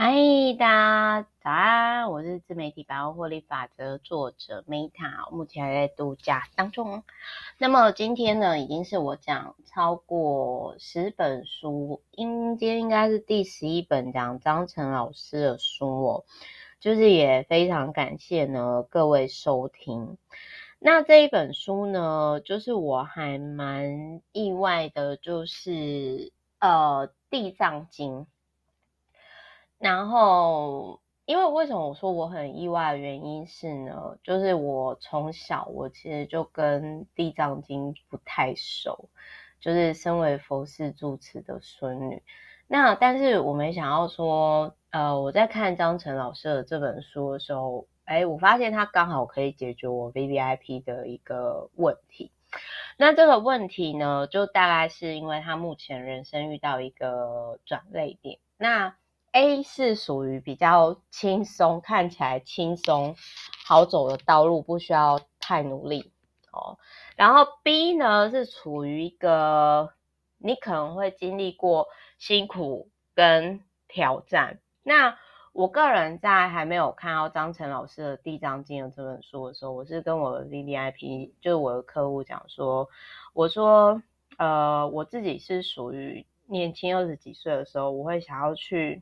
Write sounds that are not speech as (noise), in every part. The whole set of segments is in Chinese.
嗨，大家早安！我是自媒体百万获利法则作者 Meta，目前还在度假当中。那么今天呢，已经是我讲超过十本书，今天应该是第十一本讲张晨老师的书哦。就是也非常感谢呢各位收听。那这一本书呢，就是我还蛮意外的，就是呃《地藏经》。然后，因为为什么我说我很意外的原因是呢，就是我从小我其实就跟《地藏经》不太熟，就是身为佛寺住持的孙女。那但是我没想到说，呃，我在看张晨老师的这本书的时候，哎，我发现他刚好可以解决我 VVIP 的一个问题。那这个问题呢，就大概是因为他目前人生遇到一个转捩点。那 A 是属于比较轻松，看起来轻松好走的道路，不需要太努力哦。然后 B 呢是处于一个你可能会经历过辛苦跟挑战。那我个人在还没有看到张晨老师的《地藏经》的这本书的时候，我是跟我的 VVIP，就是我的客户讲说，我说呃我自己是属于年轻二十几岁的时候，我会想要去。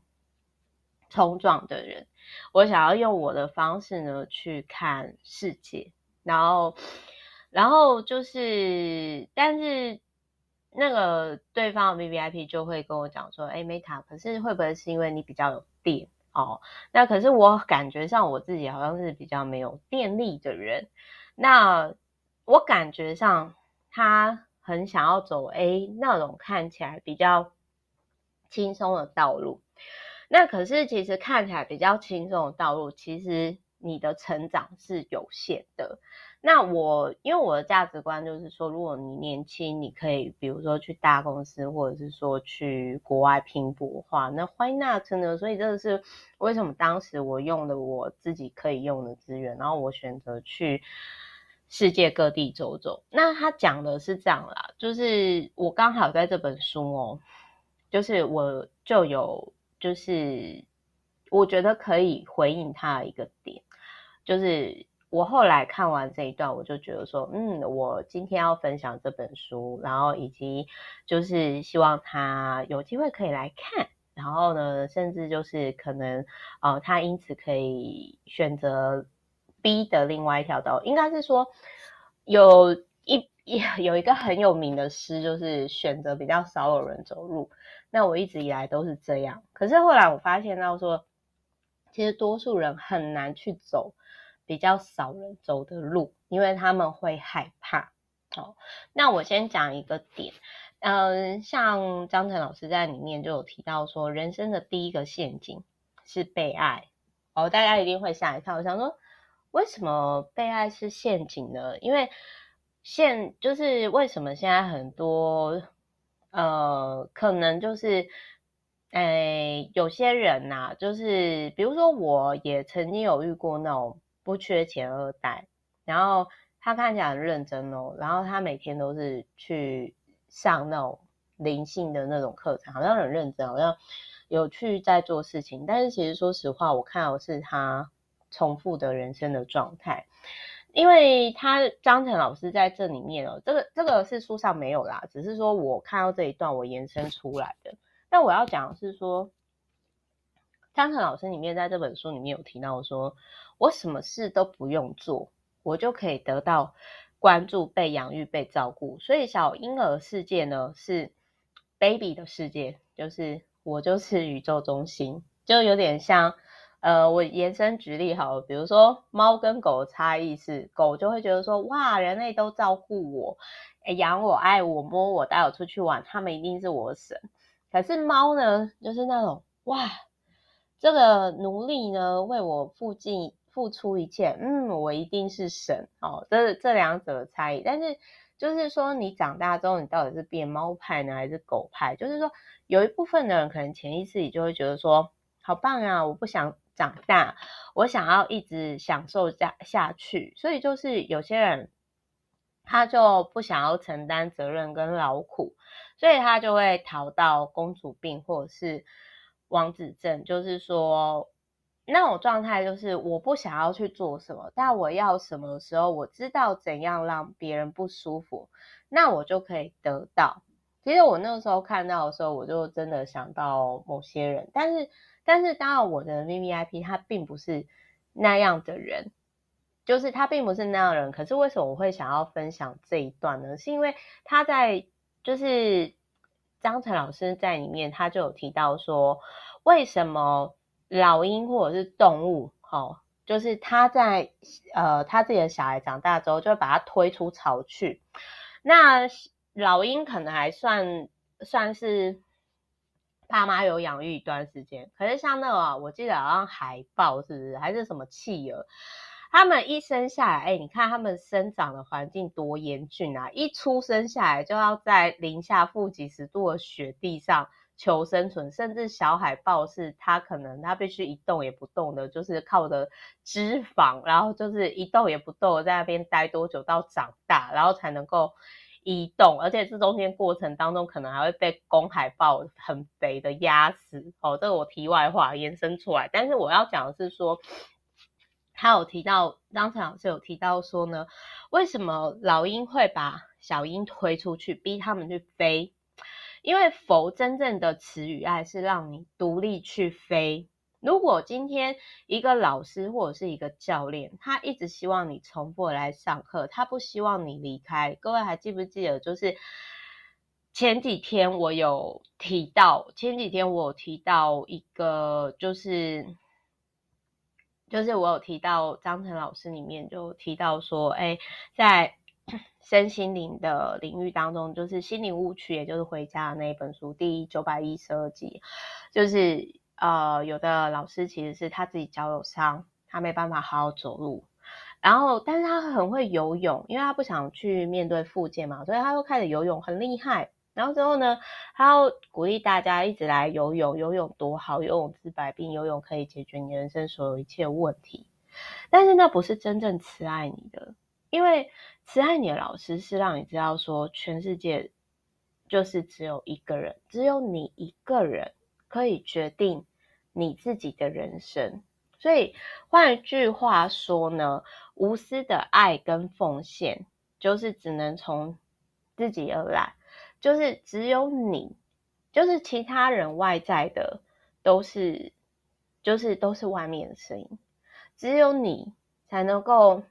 冲撞的人，我想要用我的方式呢去看世界，然后，然后就是，但是那个对方的 VVIP 就会跟我讲说，哎，Meta，可是会不会是因为你比较有电哦？那可是我感觉上我自己好像是比较没有电力的人，那我感觉上他很想要走 A 那种看起来比较轻松的道路。那可是，其实看起来比较轻松的道路，其实你的成长是有限的。那我因为我的价值观就是说，如果你年轻，你可以比如说去大公司，或者是说去国外拼搏的话，那欢迎那真的？所以这个是为什么当时我用的我自己可以用的资源，然后我选择去世界各地走走。那他讲的是这样啦，就是我刚好在这本书哦，就是我就有。就是我觉得可以回应他的一个点，就是我后来看完这一段，我就觉得说，嗯，我今天要分享这本书，然后以及就是希望他有机会可以来看，然后呢，甚至就是可能呃，他因此可以选择 B 的另外一条道，应该是说有一 (laughs) 有一个很有名的诗，就是选择比较少有人走路。那我一直以来都是这样，可是后来我发现到说，其实多数人很难去走比较少人走的路，因为他们会害怕。哦，那我先讲一个点，嗯，像张晨老师在里面就有提到说，人生的第一个陷阱是被爱。哦，大家一定会吓一跳，我想说，为什么被爱是陷阱呢？因为现就是为什么现在很多。呃，可能就是，诶、有些人呐、就是比如说，我也曾经有遇过那种不缺钱二代，然后他看起来很认真哦，然后他每天都是去上那种灵性的那种课程，好像很认真，好像有去在做事情，但是其实说实话，我看到是他重复的人生的状态。因为他张晨老师在这里面哦，这个这个是书上没有啦，只是说我看到这一段我延伸出来的。但我要讲的是说，张晨老师里面在这本书里面有提到说，我什么事都不用做，我就可以得到关注、被养育、被照顾。所以小婴儿世界呢是 baby 的世界，就是我就是宇宙中心，就有点像。呃，我延伸举例好了，比如说猫跟狗的差异是，狗就会觉得说，哇，人类都照顾我，养我、爱我、摸我、带我出去玩，他们一定是我神。可是猫呢，就是那种，哇，这个奴隶呢为我付尽付出一切，嗯，我一定是神哦。这这两者的差异，但是就是说，你长大之后，你到底是变猫派呢，还是狗派？就是说，有一部分的人可能潜意识里就会觉得说，好棒啊，我不想。长大，我想要一直享受下下去，所以就是有些人他就不想要承担责任跟劳苦，所以他就会逃到公主病或者是王子症，就是说那种状态，就是我不想要去做什么，但我要什么的时候，我知道怎样让别人不舒服，那我就可以得到。其实我那个时候看到的时候，我就真的想到某些人，但是但是当然我的 VVIP 他并不是那样的人，就是他并不是那样的人。可是为什么我会想要分享这一段呢？是因为他在就是。张晨老师在里面，他就有提到说，为什么老鹰或者是动物，哦，就是他在呃他自己的小孩长大之后，就会把他推出巢去。那老鹰可能还算算是爸妈有养育一段时间，可是像那个，我记得好像海豹是不是，还是什么企鹅？他们一生下来，哎、你看他们生长的环境多严峻啊！一出生下来就要在零下负几十度的雪地上求生存，甚至小海豹是它可能它必须一动也不动的，就是靠着脂肪，然后就是一动也不动的在那边待多久到长大，然后才能够移动，而且这中间过程当中可能还会被公海豹很肥的压死。哦，这个我题外话延伸出来，但是我要讲的是说。他有提到，张晨老师有提到说呢，为什么老鹰会把小鹰推出去，逼他们去飞？因为佛真正的慈与爱是让你独立去飞。如果今天一个老师或者是一个教练，他一直希望你重复来上课，他不希望你离开。各位还记不记得，就是前几天我有提到，前几天我有提到一个，就是。就是我有提到张晨老师里面就提到说，哎，在 (clears throat) 身心灵的领域当中，就是心灵误区，也就是回家的那一本书第九百一十二集，就是呃，有的老师其实是他自己脚有伤，他没办法好好走路，然后但是他很会游泳，因为他不想去面对复健嘛，所以他又开始游泳，很厉害。然后之后呢，他要鼓励大家一直来游泳，游泳多好，游泳治百病，游泳可以解决你人生所有一切问题。但是那不是真正慈爱你的，因为慈爱你的老师是让你知道说，全世界就是只有一个人，只有你一个人可以决定你自己的人生。所以换一句话说呢，无私的爱跟奉献，就是只能从自己而来。就是只有你，就是其他人外在的都是，就是都是外面的声音，只有你才能够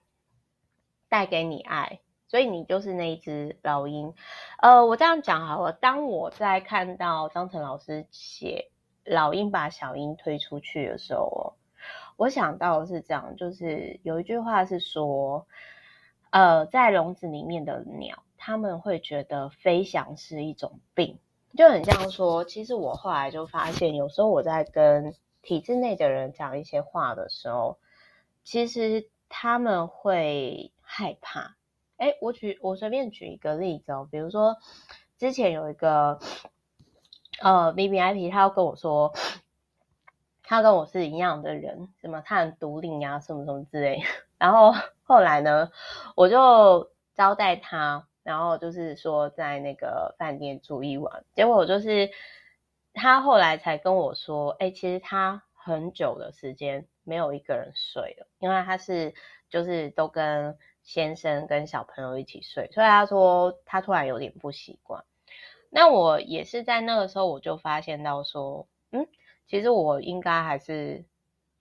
带给你爱，所以你就是那一只老鹰。呃，我这样讲好了，当我在看到张晨老师写老鹰把小鹰推出去的时候，我想到是这样，就是有一句话是说，呃，在笼子里面的鸟。他们会觉得飞翔是一种病，就很像说，其实我后来就发现，有时候我在跟体制内的人讲一些话的时候，其实他们会害怕。哎，我举我随便举一个例子哦，比如说之前有一个呃 VVIP，他要跟我说，他跟我是一样的人，什么他很独立啊，什么什么之类。然后后来呢，我就招待他。然后就是说在那个饭店住一晚，结果就是他后来才跟我说，哎，其实他很久的时间没有一个人睡了，因为他是就是都跟先生跟小朋友一起睡，所以他说他突然有点不习惯。那我也是在那个时候我就发现到说，嗯，其实我应该还是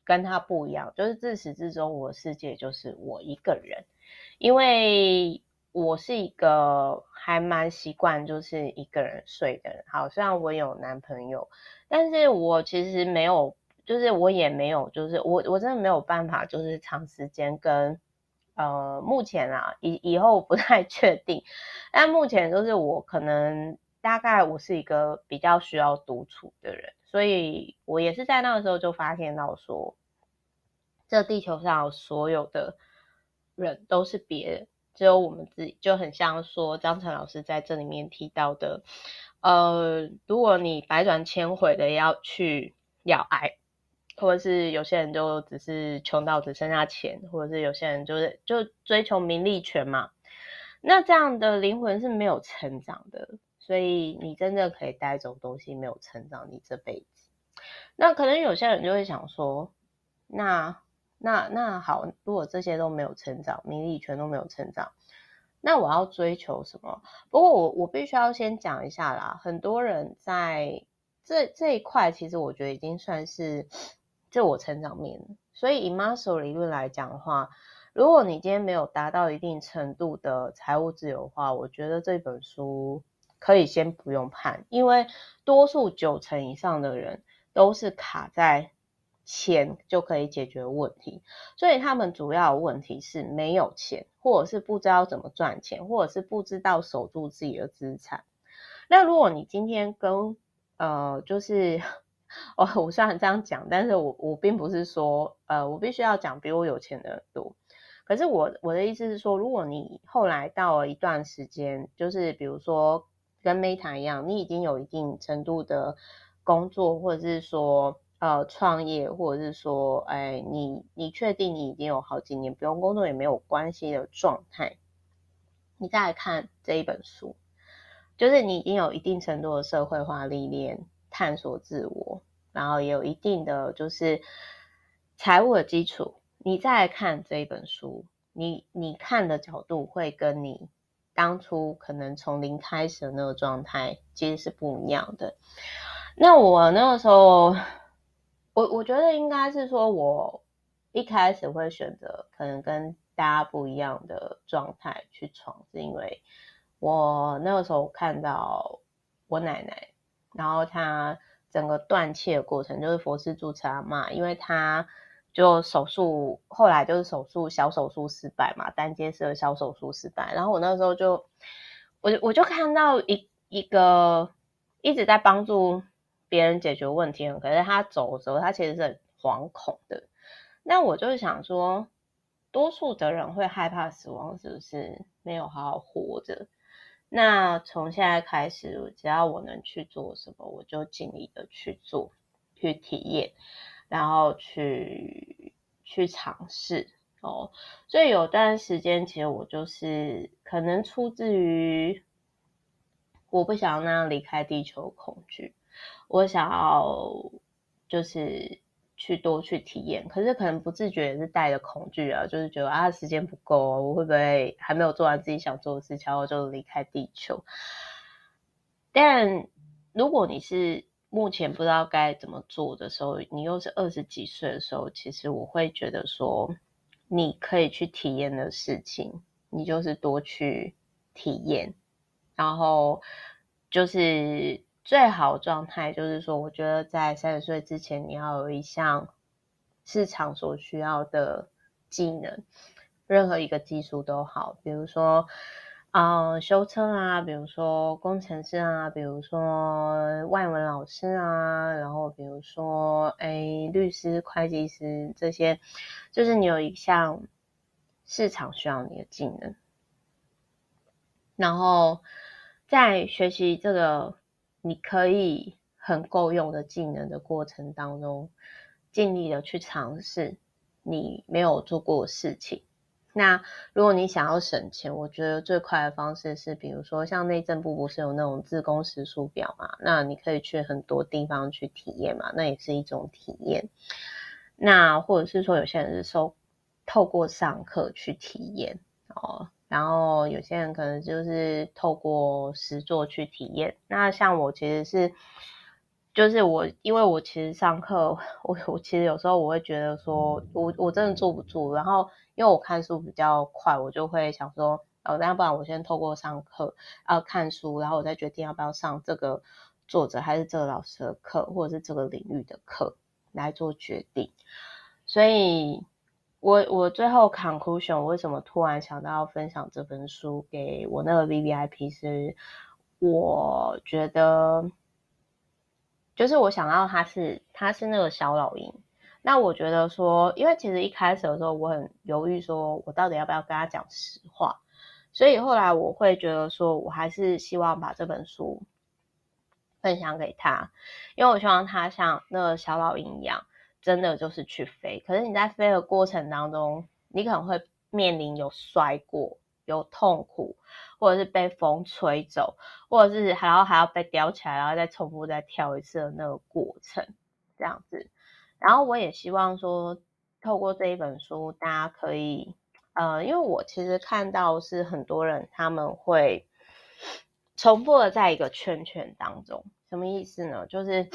跟他不一样，就是自始至终我的世界就是我一个人，因为。我是一个还蛮习惯就是一个人睡的人。好，虽然我有男朋友，但是我其实没有，就是我也没有，就是我我真的没有办法，就是长时间跟呃，目前啊，以以后不太 (laughs) 确定，但目前就是我可能大概我是一个比较需要独处的人，所以我也是在那个时候就发现到说，这地球上所有的人都是别人。只有我们自己，就很像说张晨老师在这里面提到的，呃，如果你百转千回的要去要爱，或者是有些人就只是穷到只剩下钱，或者是有些人就是就追求名利权嘛，那这样的灵魂是没有成长的，所以你真的可以带走东西没有成长，你这辈子。那可能有些人就会想说，那那那好，如果这些都没有成长，名利权都没有成长，那我要追求什么？不过我我必须要先讲一下啦，很多人在这这一块，其实我觉得已经算是自我成长面。所以以 m a s l o 理论来讲的话，如果你今天没有达到一定程度的财务自由的话，我觉得这本书可以先不用看，因为多数九成以上的人都是卡在钱就可以解决的问题，所以他们主要的问题是没有钱，或者是不知道怎么赚钱，或者是不知道守住自己的资产。那如果你今天跟呃，就是。哦，(laughs) 我虽然这样讲，但是我我并不是说，呃，我必须要讲比我有钱的多。可是我我的意思是说，如果你后来到了一段时间，就是比如说跟 Meta 一样，你已经有一定程度的工作，或者是说呃创业，或者是说，哎，你你确定你已经有好几年不用工作也没有关系的状态，你再来看这一本书，就是你已经有一定程度的社会化历练。探索自我，然后也有一定的就是财务的基础，你再来看这一本书，你你看的角度会跟你当初可能从零开始的那个状态其实是不一样的。那我那个时候，我我觉得应该是说，我一开始会选择可能跟大家不一样的状态去闯，是因为我那个时候看到我奶奶。然后他整个断气的过程就是佛师住持阿嬷，因为他就手术，后来就是手术小手术失败嘛，单接式的小手术失败。然后我那时候就，我我就看到一一个一直在帮助别人解决问题，可是他走的时候，他其实是很惶恐的。那我就是想说，多数的人会害怕死亡，是不是没有好好活着？那从现在开始，只要我能去做什么，我就尽力的去做，去体验，然后去去尝试哦。所以有段时间，其实我就是可能出自于我不想要那样离开地球恐惧，我想要就是。去多去体验，可是可能不自觉也是带着恐惧啊，就是觉得啊时间不够，我会不会还没有做完自己想做的事情，然后就离开地球？但如果你是目前不知道该怎么做的时候，你又是二十几岁的时候，其实我会觉得说，你可以去体验的事情，你就是多去体验，然后就是。最好状态就是说，我觉得在三十岁之前，你要有一项市场所需要的技能，任何一个技术都好，比如说，呃，修车啊，比如说工程师啊，比如说外文老师啊，然后比如说，哎，律师、会计师这些，就是你有一项市场需要你的技能，然后在学习这个。你可以很够用的技能的过程当中，尽力的去尝试你没有做过的事情。那如果你想要省钱，我觉得最快的方式是，比如说像内政部不是有那种自工时数表嘛？那你可以去很多地方去体验嘛，那也是一种体验。那或者是说，有些人是透过上课去体验哦。然后有些人可能就是透过实作去体验。那像我其实是，就是我，因为我其实上课，我我其实有时候我会觉得说，我我真的坐不住。然后因为我看书比较快，我就会想说，哦，那不然我先透过上课，呃，看书，然后我再决定要不要上这个作者还是这个老师的课，或者是这个领域的课来做决定。所以。我我最后 conclusion，为什么突然想到要分享这本书给我那个 VVIP？是我觉得，就是我想到他是他是那个小老鹰，那我觉得说，因为其实一开始的时候我很犹豫，说我到底要不要跟他讲实话，所以后来我会觉得说我还是希望把这本书分享给他，因为我希望他像那个小老鹰一样。真的就是去飞，可是你在飞的过程当中，你可能会面临有摔过、有痛苦，或者是被风吹走，或者是还要还要被叼起来，然后再重复再跳一次的那个过程。这样子。然后我也希望说，透过这一本书，大家可以，呃，因为我其实看到是很多人他们会 (sniffs) 重复的在一个圈圈当中，什么意思呢？就是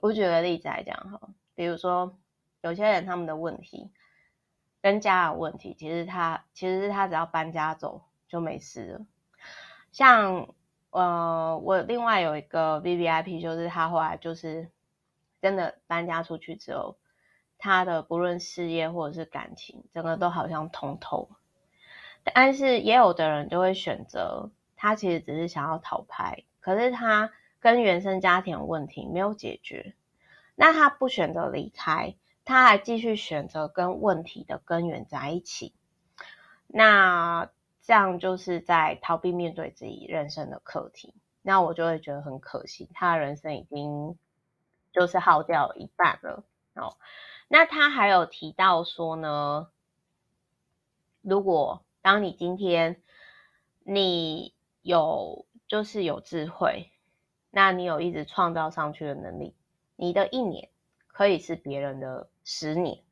我举个例子来讲哈，比如说有些人他们的问题跟家的问题，其实他其实是他只要搬家走就没事了。像呃，我另外有一个 VVIP，就是他后来就是真的搬家出去之后。他的不论事业或者是感情，整个都好像通透。但是也有的人就会选择，他其实只是想要逃拍，可是他跟原生家庭问题没有解决，那他不选择离开，他还继续选择跟问题的根源在一起。那这样就是在逃避面对自己人生的课题。那我就会觉得很可惜，他的人生已经就是耗掉了一半了哦。那他还有提到说呢，如果当你今天你有就是有智慧，那你有一直创造上去的能力，你的一年可以是别人的十年，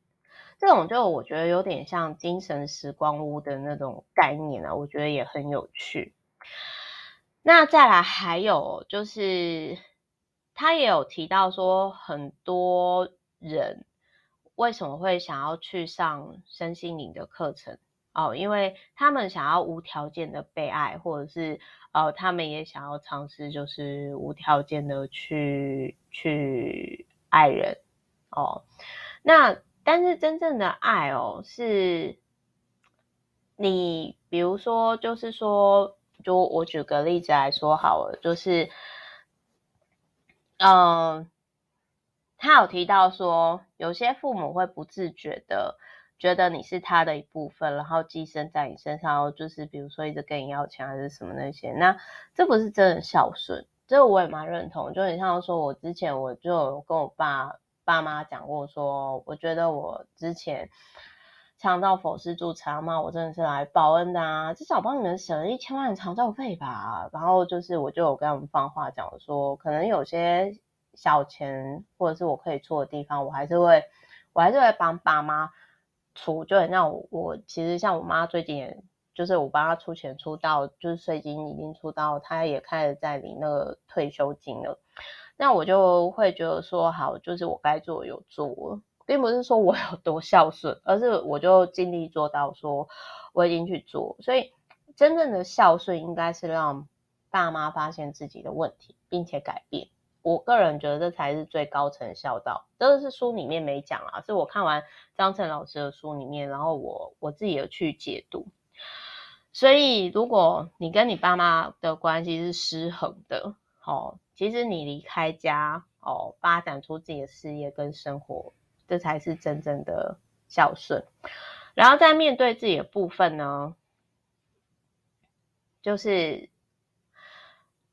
这种就我觉得有点像精神时光屋的那种概念啊，我觉得也很有趣。那再来还有就是，他也有提到说很多人。为什么会想要去上身心灵的课程？哦，因为他们想要无条件的被爱，或者是呃，他们也想要尝试，就是无条件的去去爱人。哦，那但是真正的爱哦，是你比如说，就是说，就我举个例子来说好了，就是嗯。他有提到说，有些父母会不自觉的觉得你是他的一部分，然后寄生在你身上，就是比如说一直跟你要钱还是什么那些，那这不是真的孝顺，这个我也蛮认同。就很像说，我之前我就跟我爸爸妈讲过说，我觉得我之前常到佛寺住持嘛，我真的是来报恩的啊，至少帮你们省了一千万的长照费吧。然后就是我就有跟他们放话讲说，可能有些。小钱或者是我可以出的地方，我还是会，我还是会帮爸妈出。就很像我，我其实像我妈最近，就是我帮她出钱出到，就是税金已经出到，她也开始在领那个退休金了。那我就会觉得说，好，就是我该做有做，并不是说我有多孝顺，而是我就尽力做到，说我已经去做。所以真正的孝顺应该是让爸妈发现自己的问题，并且改变。我个人觉得这才是最高层孝道，这个是书里面没讲啊，是我看完张晨老师的书里面，然后我我自己有去解读。所以，如果你跟你爸妈的关系是失衡的，哦，其实你离开家，哦，发展出自己的事业跟生活，这才是真正的孝顺。然后在面对自己的部分呢，就是，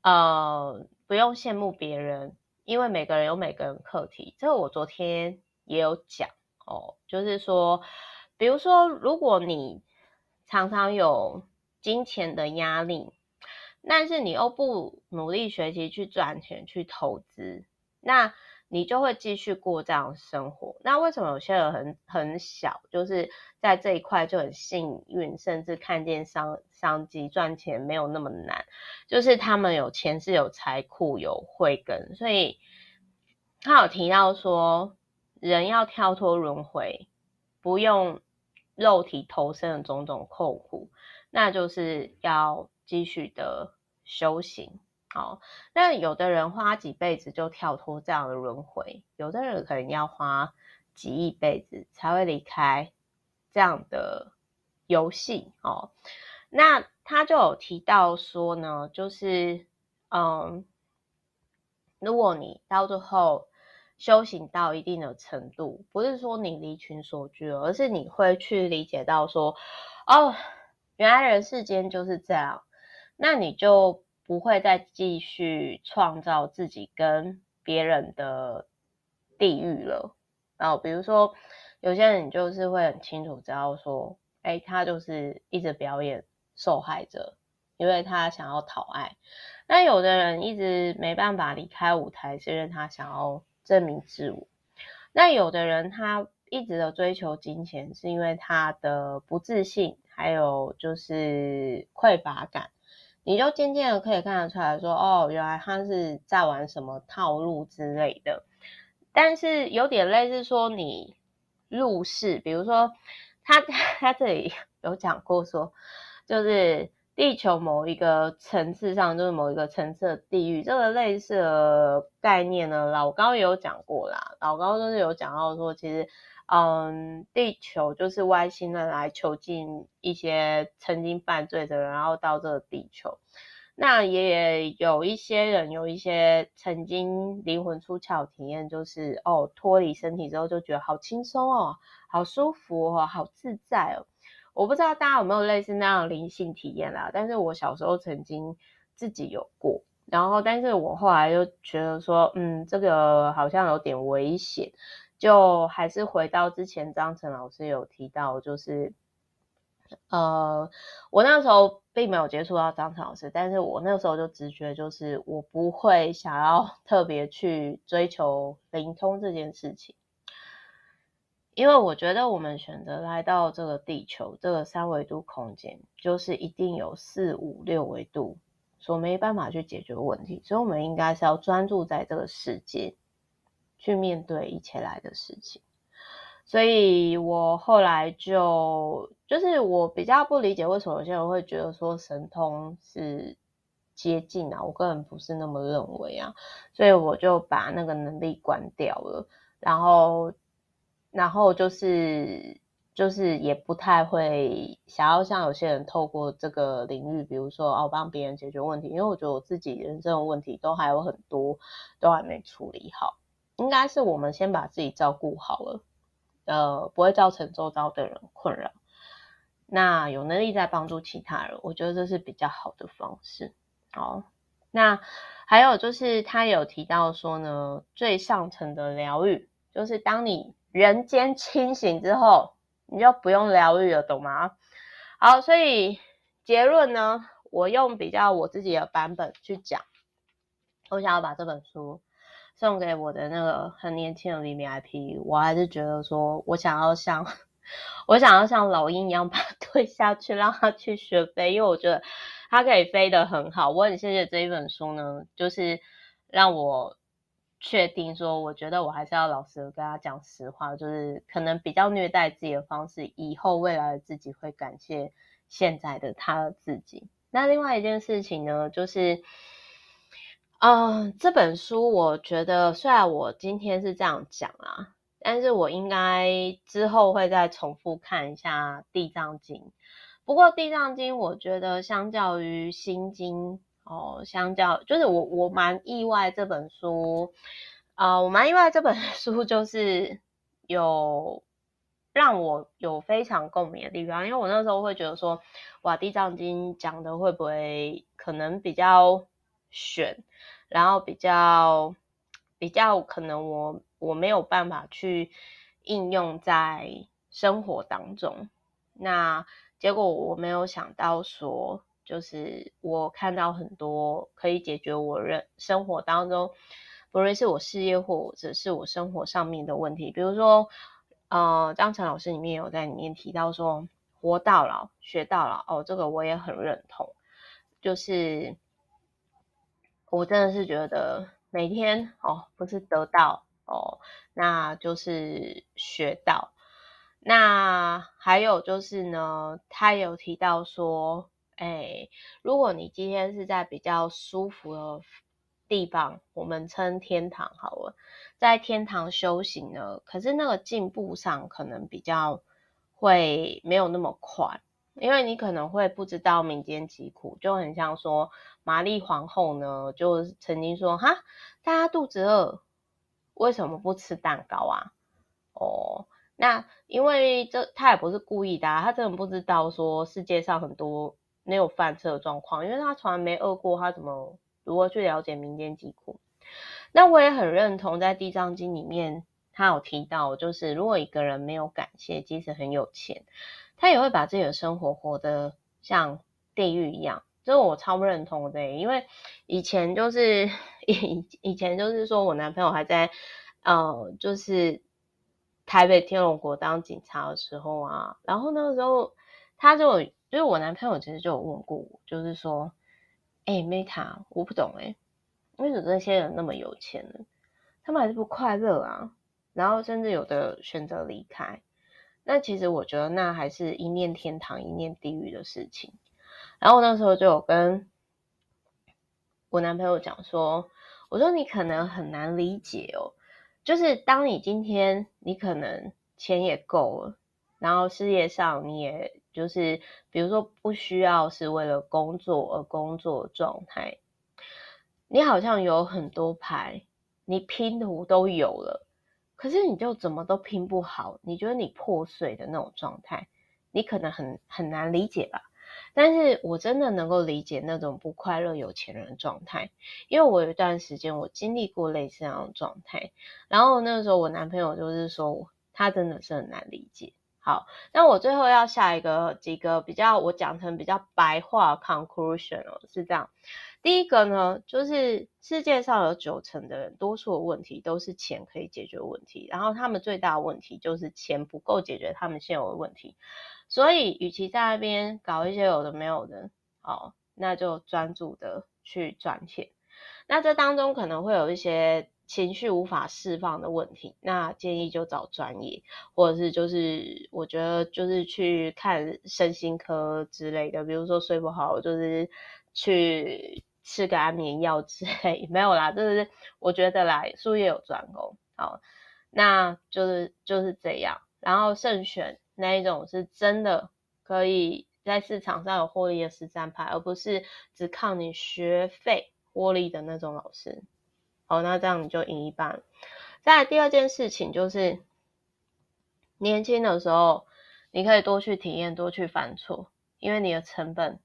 呃。不用羡慕别人，因为每个人有每个人课题。这个我昨天也有讲哦，就是说，比如说，如果你常常有金钱的压力，但是你又不努力学习去赚钱去投资，那你就会继续过这样生活。那为什么有些人很很小，就是在这一块就很幸运，甚至看见商商机赚钱没有那么难，就是他们有钱是有财库有慧根，所以他有提到说，人要跳脱轮回，不用肉体投生的种种痛苦，那就是要继续的修行。好，那有的人花几辈子就跳脱这样的轮回，有的人可能要花几亿辈子才会离开这样的游戏哦。那他就有提到说呢，就是嗯，如果你到最后修行到一定的程度，不是说你离群索居，而是你会去理解到说，哦，原来人世间就是这样，那你就。不会再继续创造自己跟别人的地狱了。然后比如说，有些人就是会很清楚知道说，哎，他就是一直表演受害者，因为他想要讨爱。那有的人一直没办法离开舞台，是因为他想要证明自我。那有的人他一直的追求金钱，是因为他的不自信，还有就是匮乏感。你就渐渐的可以看得出来说，哦，原来他是在玩什么套路之类的。但是有点类似说你入世，比如说他 (laughs) 他这里有讲过说，就是。地球某一个层次上，就是某一个层次的地狱，这个类似的概念呢，老高也有讲过啦。老高就是有讲到说，其实，嗯，地球就是外星人来囚禁一些曾经犯罪的人，然后到这个地球。那也有一些人有一些曾经灵魂出窍体验，就是哦，脱离身体之后就觉得好轻松哦，好舒服哦，好自在哦。我不知道大家有没有类似那样灵性体验啦，但是我小时候曾经自己有过，然后但是我后来又觉得说，嗯，这个好像有点危险，就还是回到之前张晨老师有提到，就是，呃，我那时候并没有接触到张晨老师，但是我那时候就直觉就是我不会想要 (laughs) 特别去追求灵通这件事情。因为我觉得我们选择来到这个地球，这个三维度空间，就是一定有四五六维度所没办法去解决问题，所以我们应该是要专注在这个世界，去面对一切来的事情。所以我后来就，就是我比较不理解为什么有些人会觉得说神通是接近啊，我个人不是那么认为啊，所以我就把那个能力关掉了，然后。然后就是就是也不太会想要像有些人透过这个领域，比如说哦帮别人解决问题，因为我觉得我自己人生的问题都还有很多都还没处理好，应该是我们先把自己照顾好了，呃不会造成周遭的人困扰，那有能力再帮助其他人，我觉得这是比较好的方式。好，那还有就是他有提到说呢，最上层的疗愈就是当你。人间清醒之后，你就不用疗愈了，懂吗？好，所以结论呢，我用比较我自己的版本去讲。我想要把这本书送给我的那个很年轻的 VIP，我还是觉得说我想要像 (laughs) 我想要像老鹰一样把它推下去，让它去学飞，因为我觉得它可以飞得很好。我很谢谢这一本书呢，就是让我。确定说，我觉得我还是要老实的跟他讲实话，就是可能比较虐待自己的方式，以后未来的自己会感谢现在的他自己。那另外一件事情呢，就是，嗯、呃，这本书我觉得虽然我今天是这样讲啊，但是我应该之后会再重复看一下《地藏经》。不过《地藏经》我觉得相较于《心经》。哦，相较就是我我蛮意外这本书，啊、我蛮意外这本 (laughs) 书就是有让我有非常共鸣的地方，因为我那时候会觉得说，哇，《地藏经》讲的会不会可能比较选，然后比较比较可能我我没有办法去应用在生活当中，那结果我没有想到说。就是我看到很多可以解决我人生活当中，不论是我事业或者是我生活上面的问题，比如说，呃，张晨老师里面有在里面提到说，活到老学到老，哦，这个我也很认同。就是我真的是觉得每天哦，不是得到哦，那就是学到。那还有就是呢，他有提到说。哎，如果你今天是在比较舒服的地方，我们称天堂好了，在天堂修行呢，可是那个进步上可能比较会没有那么快，因为你可能会不知道民间疾苦，就很像说玛丽皇后呢，就曾经说哈，大家肚子饿，为什么不吃蛋糕啊？哦，那因为这他也不是故意的啊，他真的不知道说世界上很多。没有饭吃的状况，因为他从来没饿过，他怎么如何去了解民间疾苦？那我也很认同，在《地藏经》里面，他有提到，就是如果一个人没有感谢，即使很有钱，他也会把自己的生活活得像地狱一样。这是我超不认同的，因为以前就是 (laughs) 以以前就是说我男朋友还在呃，就是台北天龙国当警察的时候啊，然后那个时候他就就是我男朋友其实就有问过我，就是说，哎，Meta，我不懂哎，为什么这些人那么有钱呢？他们还是不快乐啊？然后甚至有的选择离开。那其实我觉得那还是一念天堂一念地狱的事情。然后我那时候就有跟我男朋友讲说，我说你可能很难理解哦，就是当你今天你可能钱也够了，然后事业上你也就是比如说不需要是为了工作而工作状态，你好像有很多牌，你拼图都有了。可是你就怎么都拼不好，你觉得你破碎的那种状态，你可能很很难理解吧？但是我真的能够理解那种不快乐有钱人的状态，因为我有一段时间我经历过类似那种状态，然后那个时候我男朋友就是说他真的是很难理解。好，那我最后要下一个几个比较我讲成比较白话 conclusion 哦，是这样。第一个呢，就是世界上有九成的人，多数的问题都是钱可以解决问题，然后他们最大的问题就是钱不够解决他们现有的问题，所以与其在那边搞一些有的没有的，哦，那就专注的去赚钱。那这当中可能会有一些情绪无法释放的问题，那建议就找专业，或者是就是我觉得就是去看身心科之类的，比如说睡不好，就是去。吃个安眠药之类没有啦，就是我觉得啦，术业有专攻，好，那就是就是这样。然后慎选那一种是真的可以在市场上有获利的实战派，而不是只靠你学费获利的那种老师。好，那这样你就赢一半。再来第二件事情就是，年轻的时候你可以多去体验，多去犯错，因为你的成本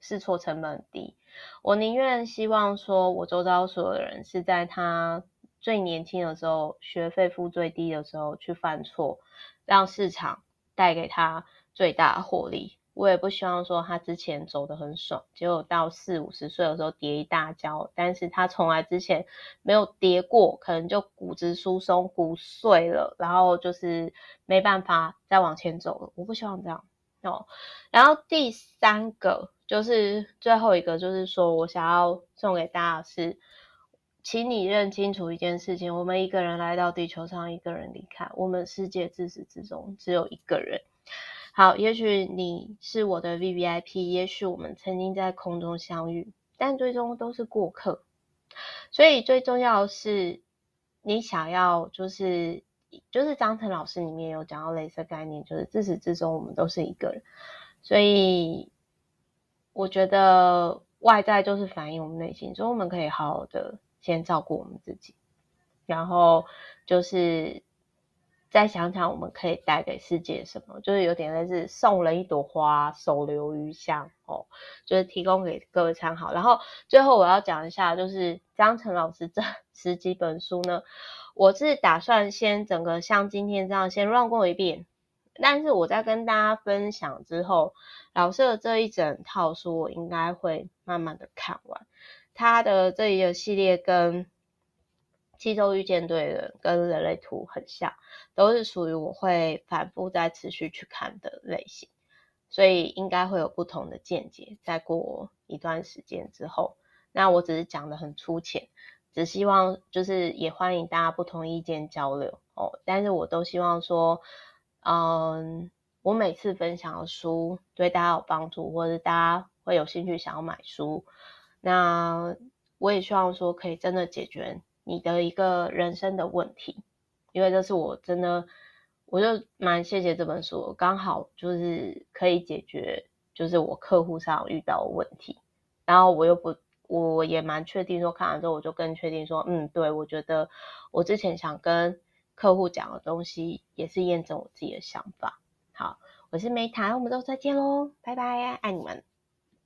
试错成本低。我宁愿希望说，我周遭所有的人是在他最年轻的时候，学费付最低的时候去犯错，让市场带给他最大的获利。我也不希望说他之前走得很爽，结果到四五十岁的时候跌一大跤，但是他从来之前没有跌过，可能就骨质疏松、骨碎了，然后就是没办法再往前走了。我不希望这样哦。然后第三个。就是最后一个，就是说我想要送给大家是，请你认清楚一件事情：我们一个人来到地球上，一个人离开。我们世界自始至终只有一个人。好，也许你是我的 VVIP，也许我们曾经在空中相遇，但最终都是过客。所以最重要的是，你想要就是就是张晨老师里面有讲到类似概念，就是自始至终我们都是一个人。所以。我觉得外在就是反映我们内心，所以我们可以好好的先照顾我们自己，然后就是再想想我们可以带给世界什么，就是有点类似送人一朵花，手留余香哦，就是提供给各位参考。然后最后我要讲一下，就是张晨老师这 (laughs) 十几本书呢，我是打算先整个像今天这样先 run 过一遍。但是我在跟大家分享之后，老师的这一整套书我应该会慢慢的看完。他的这一个系列跟《七周遇见对人》跟《人类图》很像，都是属于我会反复再持续去看的类型，所以应该会有不同的见解。再过一段时间之后，那我只是讲的很粗浅，只希望就是也欢迎大家不同意见交流哦。但是我都希望说。嗯，我每次分享的书对大家有帮助，或者大家会有兴趣想要买书，那我也希望说可以真的解决你的一个人生的问题，因为这是我真的，我就蛮谢谢这本书，刚好就是可以解决就是我客户上遇到的问题，然后我又不，我也蛮确定说看完之后我就更确定说，嗯，对，我觉得我之前想跟。客户讲的东西也是验证我自己的想法。好，我是梅塔，我们都再见喽，拜拜，爱你们。